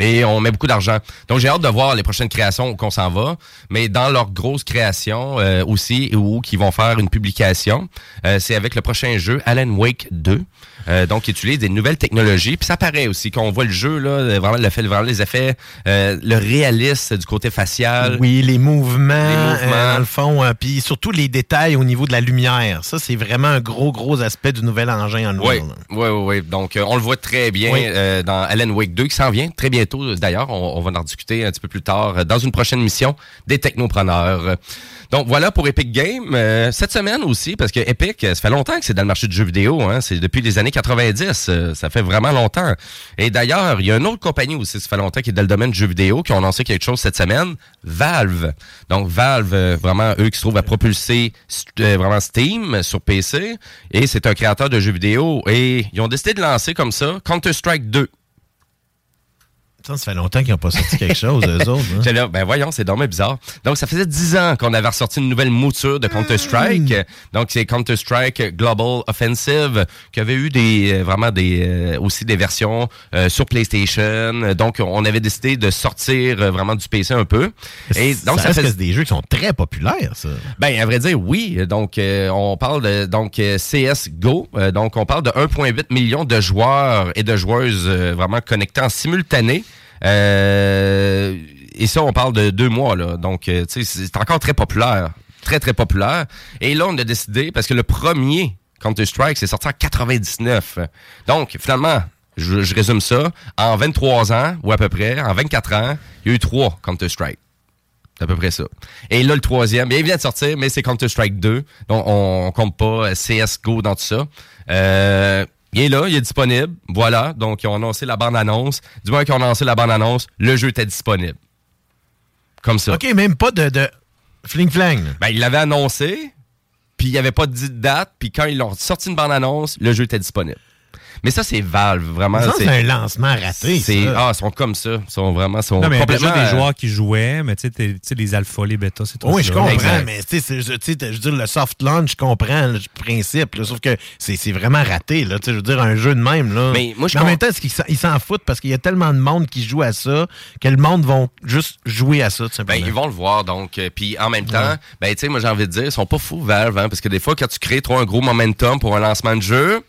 Et on met beaucoup d'argent. Donc j'ai hâte de voir les prochaines créations qu'on s'en va. Mais dans leur grosse création euh, aussi, où qui vont faire une publication, euh, c'est avec le prochain jeu Alan Wake 2. Euh, donc qui utilise des nouvelles technologies. Puis ça paraît aussi qu'on voit le jeu là, euh, vraiment le fait, vraiment les effets, euh, le réalisme du côté facial. Oui, les mouvements, Les mouvements. euh, dans le fond, euh, puis surtout les détails au niveau de la lumière. Ça, c'est vraiment un gros, gros aspect du nouvel engin Oui, Unreal. oui, oui, oui. Donc, euh, on le voit très bien Oui. euh, dans Alan Wake 2 qui s'en vient très bientôt. D'ailleurs, on, on va en discuter un petit peu plus tard dans une prochaine mission des technopreneurs. Donc, voilà pour Epic Games. Euh, cette semaine aussi, parce que Epic, euh, ça fait longtemps que c'est dans le marché du jeu vidéo. Hein, c'est depuis les années 90. euh, ça fait vraiment longtemps. Et d'ailleurs, il y a une autre compagnie aussi, ça fait longtemps, qui est dans le domaine du jeu vidéo, qui ont lancé quelque chose cette semaine. Valve. Donc, Valve, euh, vraiment, eux qui se trouvent à propulser euh, vraiment Steam sur PC. Et c'est un créateur de jeux vidéo. Et ils ont décidé de lancer comme ça Counter-Strike 2. Ça, fait longtemps qu'ils n'ont pas sorti quelque chose, eux autres. hein. Là, ben voyons, c'est dommage bizarre. Donc, ça faisait 10 ans qu'on avait ressorti une nouvelle mouture de Counter-Strike. Donc, c'est Counter-Strike Global Offensive, qui avait eu des euh, vraiment des euh, aussi des versions euh, sur PlayStation. Donc, on avait décidé de sortir euh, vraiment du PC un peu. Et donc, ça ça, fait des jeux qui sont très populaires, ça. Ben, à vrai dire, oui. Donc, euh, on parle de donc CSGO. Donc, on parle de 1,8 million de joueurs et de joueuses vraiment connectés en simultané. Euh, et ça, on parle de deux mois, là. Donc, euh, tu sais, c'est encore très populaire. Très, très populaire. Et là, on a décidé, parce que le premier Counter-Strike, c'est sorti en 99. Donc, finalement, je, résume ça. En 23 ans, ou à peu près, en 24 ans, il y a eu trois Counter-Strike. C'est à peu près ça. Et là, le troisième, bien, il vient de sortir, mais c'est Counter-Strike 2. Donc, on, on compte pas CSGO dans tout ça. Euh, il est là, il est disponible. Voilà. Donc, ils ont annoncé la bande-annonce. Du moment qu'ils ont annoncé la bande-annonce, le jeu était disponible. Comme ça. OK, même pas de, de fling-flang. Ben, ils l'avaient annoncé, puis il n'y avait pas de date, puis quand ils ont sorti une bande-annonce, le jeu était disponible. Mais ça, c'est Valve, vraiment. Ça, c'est un lancement raté, ça. Ah, ils sont comme ça. Ils sont vraiment... Sont Non, mais il y a complètement... déjà des joueurs qui jouaient, mais tu sais, t'es- tu sais, les alphas, les bêtas, c'est tout Oui, je comprends, Exact. mais tu sais, je veux dire, le soft launch, je comprends le principe, là, sauf que c'est c'est vraiment raté. Là, Tu sais, je veux dire, un jeu de même. Là. Mais moi, je en com- même temps, est-ce qu'ils s'en- ils s'en foutent parce qu'il y a tellement de monde qui joue à ça que le monde va juste jouer à ça, tout simplement. Ben, ils vont le voir, donc. euh, Puis en même temps, ben, tu sais, moi, j'ai envie de dire, ils sont pas fous, Valve, hein, parce que des fois, quand tu crées trop un gros momentum pour un lancement de jeu,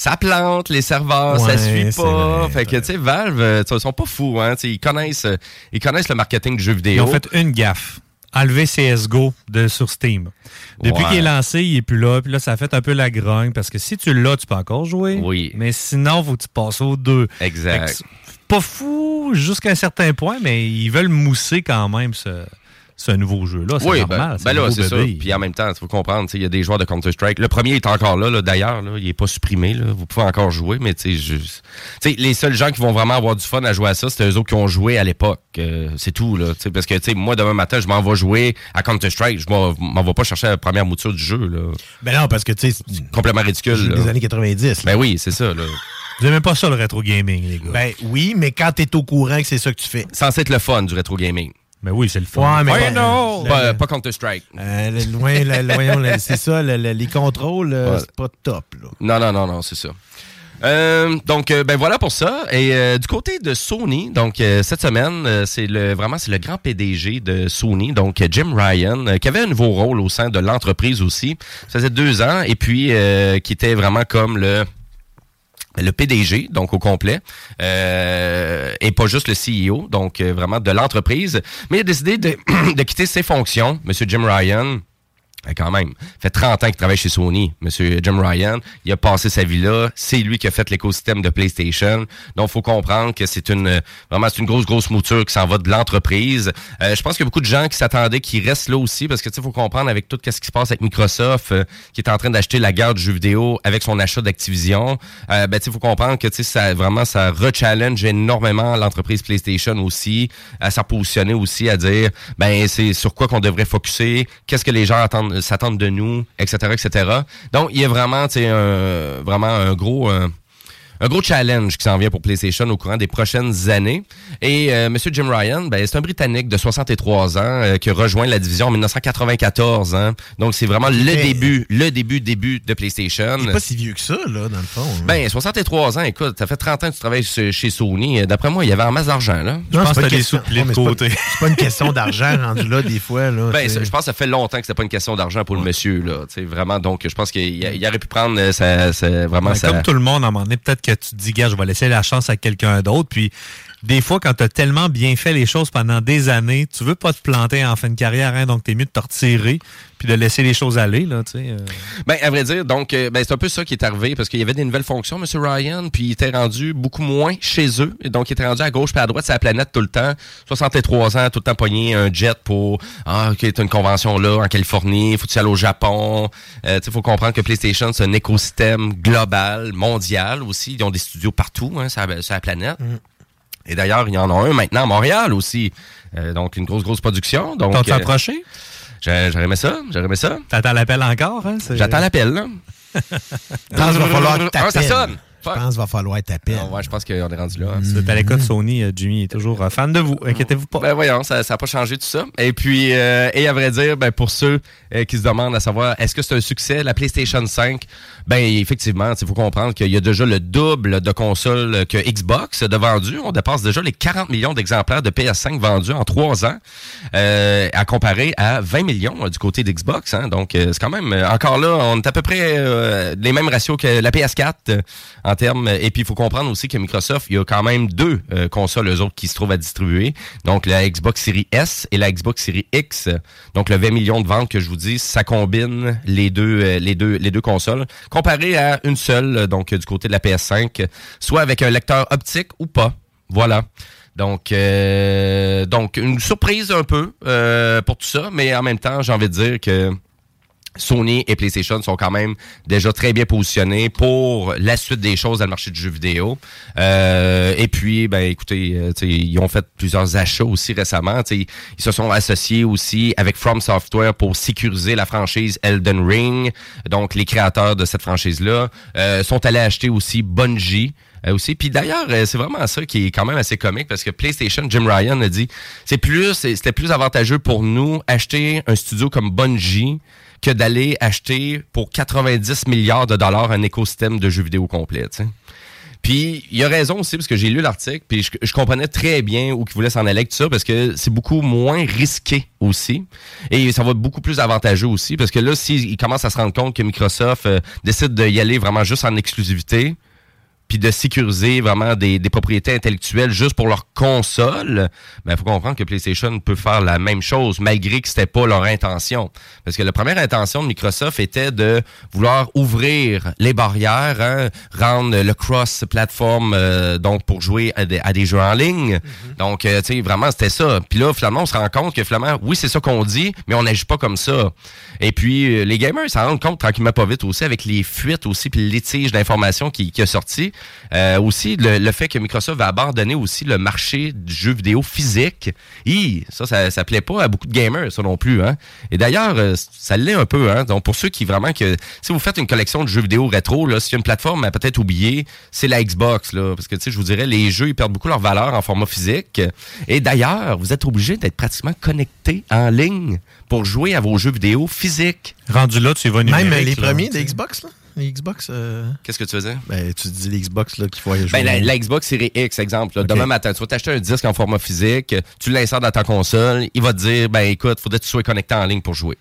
ça plante, les serveurs, ça Ouais, suit c'est pas. vrai, fait que, tu sais, Valve, euh, ils sont pas fous, hein. Ils connaissent, euh, ils connaissent le marketing du jeu Ils vidéo. ont fait une gaffe. Enlever CSGO de, sur Steam. Depuis Ouais. qu'il est lancé, il est plus là. Puis là, ça a fait un peu la grogne parce que si tu l'as, tu peux encore jouer. Oui. Mais sinon, faut que tu passes aux deux. Exact. Pas fou jusqu'à un certain point, mais ils veulent mousser quand même ce, ce nouveau jeu-là. C'est Oui, normal. ben, c'est ben un là, nouveau c'est ça. bébé. Puis en même temps, il faut comprendre, tu sais, il y a des joueurs de Counter-Strike. Le premier est encore là, là, d'ailleurs, là, il est pas supprimé. Là. Vous pouvez encore jouer, mais tu sais, je- tu sais, les seuls gens qui vont vraiment avoir du fun à jouer à ça, c'est eux autres qui ont joué à l'époque. Euh, c'est tout, là. tu sais, Parce que tu sais, moi, demain matin, je m'en vais jouer à Counter-Strike. Je m'en m'en vais pas chercher la première mouture du jeu. Là. Ben non, parce que tu sais, c'est Complètement ridicule. là. des années 90. là. Ben oui, c'est ça. Là. Vous aimez pas ça, le rétro gaming, les gars? Ben oui, mais quand t'es au courant que c'est ça que tu fais. Censé être le fun du rétro gaming. Ben oui, c'est le fun. Ouais, mais Ouais, bon, non! le- Pas, pas Counter-Strike. euh, loin, le- c'est ça, le- le- les contrôles, euh, Ouais. c'est pas top. Là. Non, non, non, non, c'est ça. Euh, donc, euh, ben voilà pour ça. Et euh, du côté de Sony, donc euh, cette semaine, euh, c'est le vraiment c'est le grand PDG de Sony, donc euh, Jim Ryan, euh, qui avait un nouveau rôle au sein de l'entreprise aussi. Ça faisait deux ans et puis euh, qui était vraiment comme le le PDG, donc au complet, euh, et pas juste le CEO, donc euh, vraiment de l'entreprise. Mais il a décidé de, de quitter ses fonctions, Monsieur Jim Ryan. Ben, quand même. fait 30 ans qu'il travaille chez Sony, Monsieur Jim Ryan. Il a passé sa vie là. C'est lui qui a fait l'écosystème de PlayStation. Donc, faut comprendre que c'est une vraiment c'est une grosse grosse mouture qui s'en va de l'entreprise. Euh, je pense qu'il y a beaucoup de gens qui s'attendaient qu'il reste là aussi parce que tu sais, faut comprendre avec tout ce qui se passe avec Microsoft, euh, qui est en train d'acheter la guerre du jeu vidéo avec son achat d'Activision. Euh, ben, tu sais, faut comprendre que tu sais, ça vraiment ça rechallenge énormément l'entreprise PlayStation aussi à s'en positionner aussi à dire ben c'est sur quoi qu'on devrait focuser, qu'est-ce que les gens attendent s'attendent de nous, etc., etc. Donc, il y a vraiment, un, vraiment un gros, euh, un gros challenge qui s'en vient pour PlayStation au courant des prochaines années. Et euh, Monsieur Jim Ryan, ben, c'est un Britannique de 63 ans euh, qui a rejoint la division en 1994. Hein. Donc, c'est vraiment le Mais- début, le début, début de PlayStation. Il est pas si vieux que ça, là, dans le fond. hein. Ben, 63 ans, écoute, ça fait 30 ans que tu travailles chez Sony. D'après moi, il y avait en masse d'argent, là. Non, c'est pas une des sous de Ouais, mais c'est pas- côté. C'est pas une question d'argent rendu là, des fois. Là, Ben, c'est- ça- je pense que ça fait longtemps que c'était pas une question d'argent pour le monsieur, là. Tu sais, vraiment, donc, je pense qu'il il aurait pu prendre euh, sa, sa- vraiment Ouais, sa... Comme tout le monde, à un moment donné, peut-être que tu te dis, gars, je vais laisser la chance à quelqu'un d'autre. Puis, des fois, quand tu as tellement bien fait les choses pendant des années, tu veux pas te planter en fin de carrière, hein, donc t'es mieux de te retirer puis de laisser les choses aller, là, tu euh. Ben, à vrai dire, donc, euh, ben, c'est un peu ça qui est arrivé parce qu'il y avait des nouvelles fonctions, M. Ryan, puis il était rendu beaucoup moins chez eux. Et donc, il était rendu à gauche puis à droite de la planète tout le temps. 63 ans, tout le temps pogné un jet pour, ah, OK, t'as une convention là, en Californie, faut que tu ailles au Japon. Euh, tu sais, faut comprendre que PlayStation, c'est un écosystème global, mondial aussi. Ils ont des studios partout, hein, sur la, sur la planète. Et d'ailleurs, il y en a un maintenant à Montréal aussi. Euh, donc, une grosse, grosse production. Donc, T'as-tu euh, approché? j'aurais aimé ça, j'aurais aimé ça. T'attends l'appel encore, hein? J'attends l'appel, là. Qu'il va falloir que Ah, ça sonne! Je pense qu'il va falloir t'appeler. Ah, ouais, je pense qu'on est rendu là. hein. À l'écoute Sony, euh, Jimmy est toujours euh, fan de vous. Inquiétez-vous pas. Ben voyons, ça n'a pas changé tout ça. Et puis, euh, et à vrai dire, ben pour ceux euh, qui se demandent à savoir, est-ce que c'est un succès, la PlayStation 5? Ben effectivement, il faut comprendre qu'il y a déjà le double de consoles que Xbox de vendus. On dépasse déjà les 40 millions d'exemplaires de PS5 vendus en trois ans, euh, à comparer à 20 millions euh, du côté d'Xbox. Hein. Donc, euh, c'est quand même, encore là, on est à peu près euh, les mêmes ratios que la PS4 euh, en termes. Et puis, il faut comprendre aussi que Microsoft, il y a quand même deux euh, consoles, eux autres, qui se trouvent à distribuer. Donc, la Xbox Series S et la Xbox Series X. Donc, le 20 millions de ventes que je vous dis, ça combine les deux, euh, les deux, les deux consoles, comparé à une seule, donc du côté de la PS5, soit avec un lecteur optique ou pas. Voilà. Donc, euh, donc une surprise un peu pour tout ça, mais en même temps, j'ai envie de dire que Sony et PlayStation sont quand même déjà très bien positionnés pour la suite des choses dans le marché du jeu vidéo. Euh, et puis, ben écoutez, euh, ils ont fait plusieurs achats aussi récemment. Ils se sont associés aussi avec From Software pour sécuriser la franchise Elden Ring. Donc, les créateurs de cette franchise-là euh, sont allés acheter aussi Bungie. aussi. Puis d'ailleurs, c'est vraiment ça qui est quand même assez comique parce que PlayStation, Jim Ryan a dit, c'est plus, c'était plus avantageux pour nous acheter un studio comme Bungie que d'aller acheter pour 90 milliards de dollars un écosystème de jeux vidéo complet. Puis il a raison aussi parce que j'ai lu l'article puis je, comprenais très bien où il voulait s'en aller avec tout ça parce que c'est beaucoup moins risqué aussi et ça va être beaucoup plus avantageux aussi parce que là s'il commence à se rendre compte que Microsoft euh, décide d'y aller vraiment juste en exclusivité puis de sécuriser vraiment des, des propriétés intellectuelles juste pour leur console, ben faut comprendre que PlayStation peut faire la même chose malgré que c'était pas leur intention. Parce que la première intention de Microsoft était de vouloir ouvrir les barrières, hein, rendre le cross-platform euh, donc pour jouer à des, à des jeux en ligne. Donc euh, tu sais vraiment c'était ça. Puis là finalement on se rend compte que finalement oui c'est ça qu'on dit, mais on n'agit pas comme ça. Et puis euh, les gamers s'en rendent compte tranquillement pas vite aussi avec les fuites aussi puis le litige d'informations qui, qui a sorti. Euh, aussi le, le fait que Microsoft va abandonner aussi le marché du jeu vidéo physique. Hi, ça, ça ça plaît pas à beaucoup de gamers ça non plus hein. Et d'ailleurs euh, ça l'est un peu hein. Donc pour ceux qui vraiment que si vous faites une collection de jeux vidéo rétro là, a une plateforme à peut-être oublier, c'est la Xbox là parce que tu sais je vous dirais les jeux ils perdent beaucoup leur valeur en format physique. Et d'ailleurs, vous êtes obligé d'être pratiquement connecté en ligne pour jouer à vos jeux vidéo physiques. Rendu là, tu vas Même numérique, les là, premiers sais. Xbox, là? Les Xbox. euh, Qu'est-ce que tu faisais? Ben, tu dis les Xbox, là, qu'il faut aller jouer. Ben, la, la Xbox Series X, exemple. là. Demain matin, tu vas t'acheter un disque en format physique, tu l'insères dans ta console, il va te dire, ben écoute, faudrait que tu sois connecté en ligne pour jouer.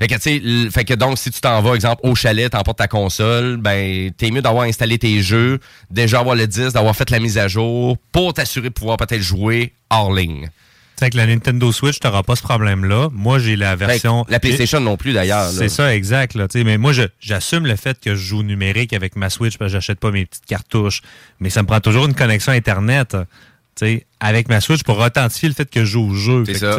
Fait que, tu fait que donc, si tu t'en vas, exemple, au chalet, t'emportes ta console, ben, t'es mieux d'avoir installé tes jeux, déjà avoir le disque, d'avoir fait la mise à jour, pour t'assurer de pouvoir peut-être jouer hors ligne. Avec la Nintendo Switch, tu n'auras pas ce problème-là. Moi, j'ai la version. La PlayStation non plus, d'ailleurs. C'est ça, exact. Là, mais moi, j'assume le fait que je joue numérique avec ma Switch parce que j'achète pas mes petites cartouches. Mais ça me prend toujours une connexion Internet avec ma Switch pour authentifier le fait que je joue au jeu. C'est que, ça.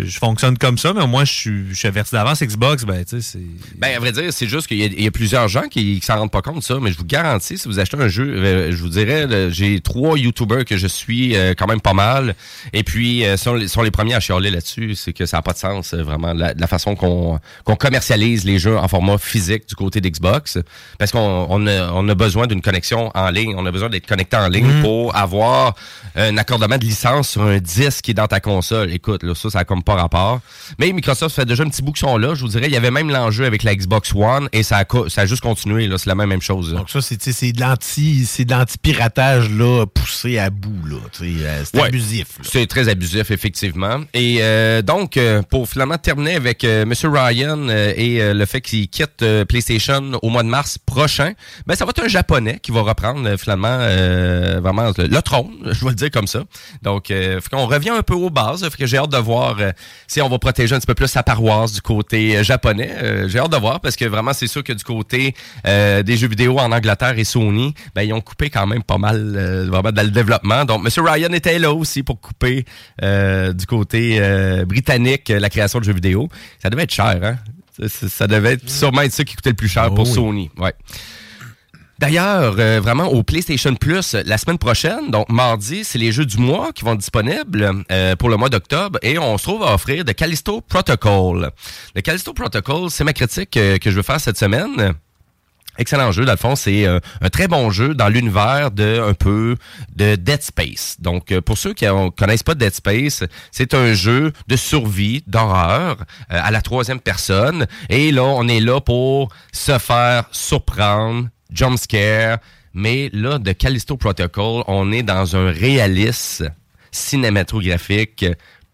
Je, fonctionne comme ça, mais moi, je suis, je suis averti d'avance. Xbox, ben, tu sais, c'est. Ben, à vrai dire, c'est juste qu'il y, a- il y a plusieurs gens qui, qui s'en rendent pas compte de ça, mais je vous garantis, si vous achetez un jeu, euh, je vous dirais, j'ai trois YouTubers que je suis euh, quand même pas mal, et puis euh, sont, les- sont les premiers à chialer là-dessus, c'est que ça n'a pas de sens, euh, vraiment, la, la façon qu'on commercialise les jeux en format physique du côté d'Xbox, parce qu'on on a, on a besoin d'une connexion en ligne, on a besoin d'être connecté en ligne pour avoir un accordement de licence sur un disque qui est dans ta console. Écoute, là, ça, ça a comme pas rapport. Mais Microsoft fait déjà un petit bout qu'ils sont là. Je vous dirais, il y avait même l'enjeu avec la Xbox One et ça a, co- ça a juste continué. C'est la même, même chose. là. Donc ça, c'est de l'anti-piratage poussé à bout. euh, C'est Ouais. abusif. C'est très abusif, effectivement. Et euh, donc, euh, pour finalement terminer avec euh, M. Ryan et le fait qu'il quitte PlayStation au mois de mars prochain, ben ça va être un Japonais qui va reprendre finalement vraiment le, le trône, je vais le dire comme ça. Donc, qu'on revient un peu aux bases. Fait que j'ai hâte de voir si on va protéger un petit peu plus sa paroisse du côté euh, japonais. Euh, j'ai hâte de voir parce que vraiment, c'est sûr que du côté euh, des jeux vidéo en Angleterre et Sony, ben ils ont coupé quand même pas mal euh, vraiment dans le développement. Donc, M. Ryan était là aussi pour couper euh, du côté euh, britannique euh, la création de jeux vidéo. Ça devait être cher, hein? Ça, ça- ça devait être, sûrement être ça qui coûtait le plus cher Oh pour oui. Sony. Ouais. D'ailleurs, euh, vraiment au PlayStation Plus euh, la semaine prochaine, donc mardi, c'est les jeux du mois qui vont être disponibles euh, pour le mois d'octobre et on se trouve à offrir de Callisto Protocol. Le Callisto Protocol, c'est ma critique que je veux faire cette semaine. Excellent jeu, dans le fond, c'est un très bon jeu dans l'univers de un peu de Dead Space. Donc, pour ceux qui ne connaissent pas Dead Space, c'est un jeu de survie, d'horreur, à la troisième personne. Et là, on est là pour se faire surprendre, jump scare. Mais là, de Callisto Protocol, on est dans un réalisme cinématographique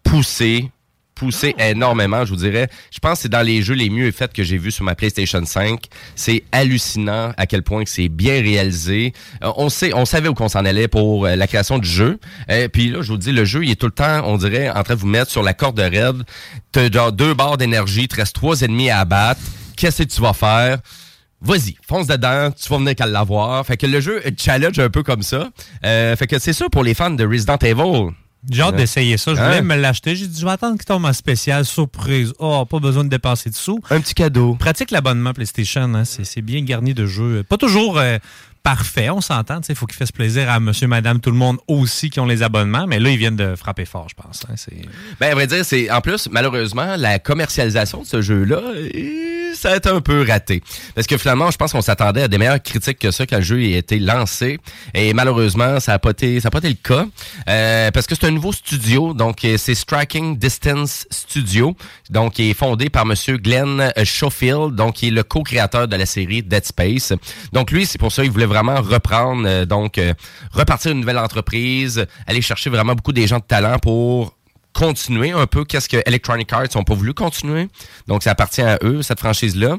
poussé, poussé énormément, je vous dirais. Je pense que c'est dans les jeux les mieux faits que j'ai vus sur ma PlayStation 5. C'est hallucinant à quel point que c'est bien réalisé. Euh, on sait, on savait où qu'on s'en allait pour euh, la création du jeu. Euh, puis là, je vous dis, le jeu, il est tout le temps, on dirait, en train de vous mettre sur la corde raide. T'as genre deux barres d'énergie, te reste trois ennemis à abattre. Qu'est-ce que tu vas faire? Vas-y, fonce dedans, tu vas venir qu'à l'avoir. Fait que le jeu est challenge un peu comme ça. Euh, fait que c'est ça pour les fans de Resident Evil. J'ai hâte Hein? d'essayer ça. Je Hein? voulais me l'acheter. J'ai dit, je vais attendre qu'il tombe en spécial, surprise. Oh, pas besoin de dépenser de sous. Un petit cadeau. Pratique l'abonnement PlayStation. Hein? C'est c'est bien garni de jeux. Pas toujours euh, parfait, on s'entend. Il faut qu'il fasse plaisir à monsieur, madame, tout le monde aussi qui ont les abonnements. Mais là, ils viennent de frapper fort, je pense. hein. Ben, à vrai dire, c'est en plus, malheureusement, la commercialisation de ce jeu-là, eh, ça a été un peu raté. Parce que finalement, je pense qu'on s'attendait à des meilleures critiques que ça quand le jeu a été lancé. Et malheureusement, ça n'a pas été, pas été le cas. Euh, parce que c'est un nouveau studio. Donc, euh, c'est Striking Distance Studio. Donc, qui est fondé par monsieur Glenn Schofield. Donc, qui est le co-créateur de la série Dead Space. Donc, lui, c'est pour ça, il voulait vraiment reprendre, euh, donc, euh, repartir une nouvelle entreprise, aller chercher vraiment beaucoup des gens de talent pour continuer un peu qu'est-ce que Electronic Arts ont pas voulu continuer. Donc, ça appartient à eux, cette franchise-là.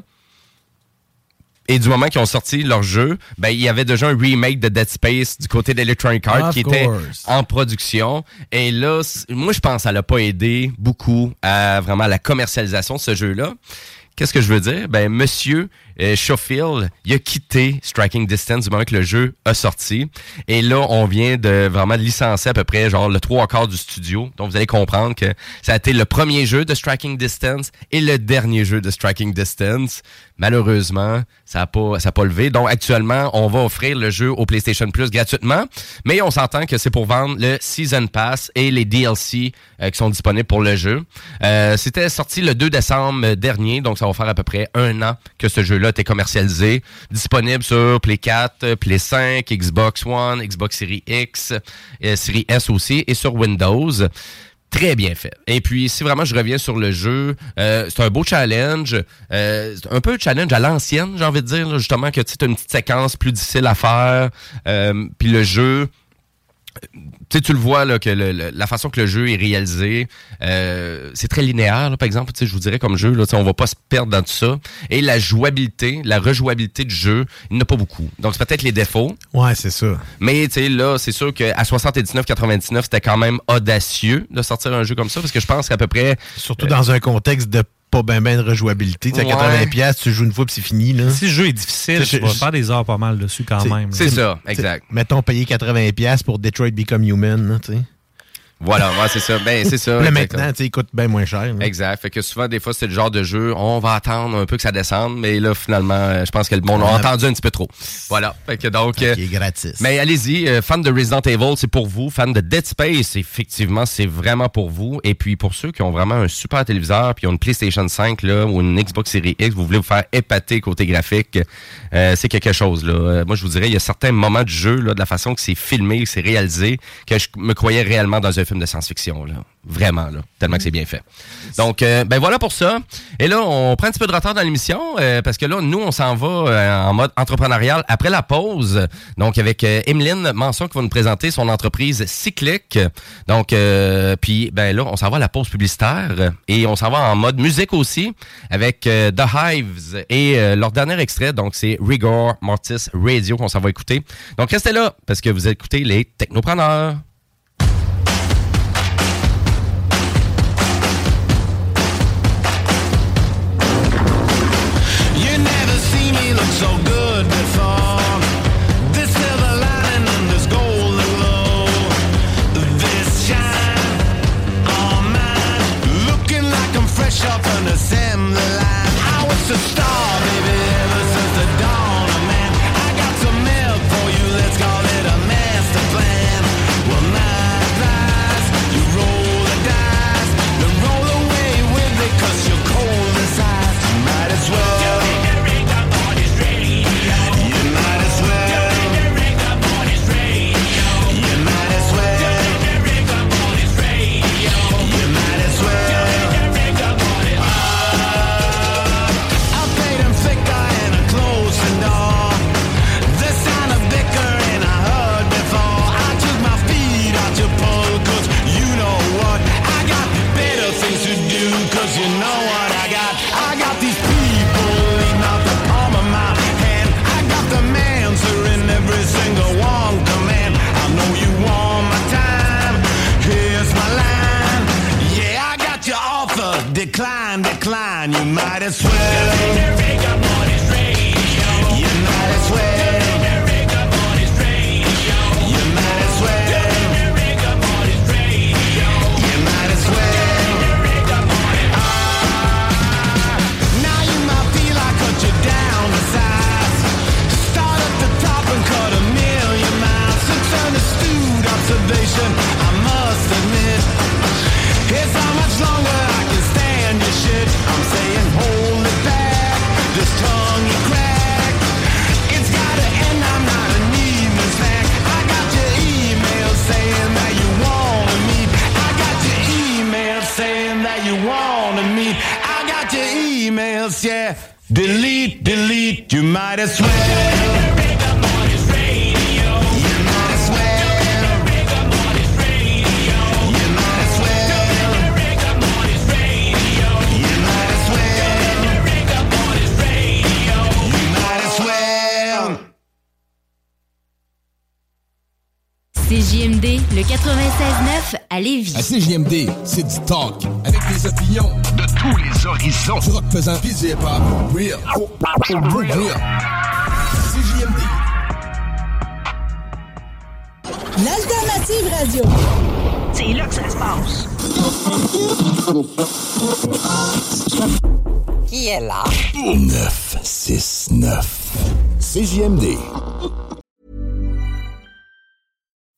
Et du moment qu'ils ont sorti leur jeu, ben, il y avait déjà un remake de Dead Space du côté d'Electronic Arts Of qui était en production. Et là, moi, je pense que ça l'a pas aidé beaucoup à vraiment la commercialisation de ce jeu-là. Qu'est-ce que je veux dire? Ben, monsieur euh, il a quitté Striking Distance du moment que le jeu a sorti. Et là, on vient de vraiment licencier à peu près genre le trois quarts du studio. Donc, vous allez comprendre que ça a été le premier jeu de Striking Distance et le dernier jeu de Striking Distance. Malheureusement, ça n'a pas, ça a pas levé. Donc, actuellement, on va offrir le jeu au PlayStation Plus gratuitement. Mais on s'entend que c'est pour vendre le Season Pass et les DLC euh, qui sont disponibles pour le jeu. Euh, C'était sorti le 2 décembre dernier, donc ça va faire à peu près un an que ce jeu-là était commercialisé. Disponible sur Play 4, Play 5, Xbox One, Xbox Series X, euh, Series S aussi, et sur Windows. Très bien fait. Et puis, si vraiment je reviens sur le jeu, euh, c'est un beau challenge. Euh, un peu challenge à l'ancienne, j'ai envie de dire, là, justement, que tu une petite séquence plus difficile à faire. Euh, puis le jeu, tu le vois là, que le- le- la façon que le jeu est réalisé, euh, c'est très linéaire. là, par exemple, je vous dirais comme jeu, là, on va pas se perdre dans tout ça. Et la jouabilité, la rejouabilité du jeu, il n'y en a pas beaucoup. Donc c'est peut-être les défauts. Ouais, c'est ça. Mais là, c'est sûr qu'à 79,99, c'était quand même audacieux de sortir un jeu comme ça, parce que je pense qu'à peu près. Surtout dans un contexte de pas ben ben de rejouabilité. À Ouais. 80 pièces, tu joues une fois puis c'est fini là. Si le jeu est difficile, tu vas je- faire des heures pas mal dessus quand même. C'est ça, exact. Mettons payer 80 pièces pour Detroit Become Human, là, tu sais. Voilà, ouais, c'est ça. Ben, c'est ça. Exactement. maintenant, tu coûte bien moins cher. là. Exact. Fait que souvent, des fois, c'est le genre de jeu, on va attendre un peu que ça descende, mais là, finalement, euh, je pense que le monde a entendu un petit peu trop. Voilà. Fait que donc. euh, Qui est gratis. Mais allez-y, euh, fan de Resident Evil, c'est pour vous. Fan de Dead Space, effectivement, c'est vraiment pour vous. Et puis pour ceux qui ont vraiment un super téléviseur, puis ont une PlayStation 5 là, ou une Xbox Series X, vous voulez vous faire épater côté graphique, euh, c'est quelque chose. Là. Euh, moi, je vous dirais, il y a certains moments du jeu, là, de la façon que c'est filmé, que c'est réalisé, que je me croyais réellement dans un film de science-fiction. Vraiment, tellement que c'est bien fait. Donc, euh, ben voilà pour ça. Et là, on prend un petit peu de retard dans l'émission euh, parce que là, nous, on s'en va euh, en mode entrepreneurial après la pause. Donc, avec Emeline Manson qui va nous présenter son entreprise Cyclic. Donc, puis, ben là, on s'en va à la pause publicitaire et on s'en va en mode musique aussi avec The Hives et leur dernier extrait. Donc, c'est Rigor Mortis Radio qu'on s'en va écouter. Donc, restez là parce que vous écoutez les Technopreneurs. Fresh off an assembly line. I was a star, baby, CJMD, le 96.9 à Lévis. À CJMD, c'est du talk. Avec des opinions de tous les horizons. Du rock du hip-hop. Real. Real. CJMD. L'alternative radio. C'est là que ça se passe. Qui est là? 969. CJMD.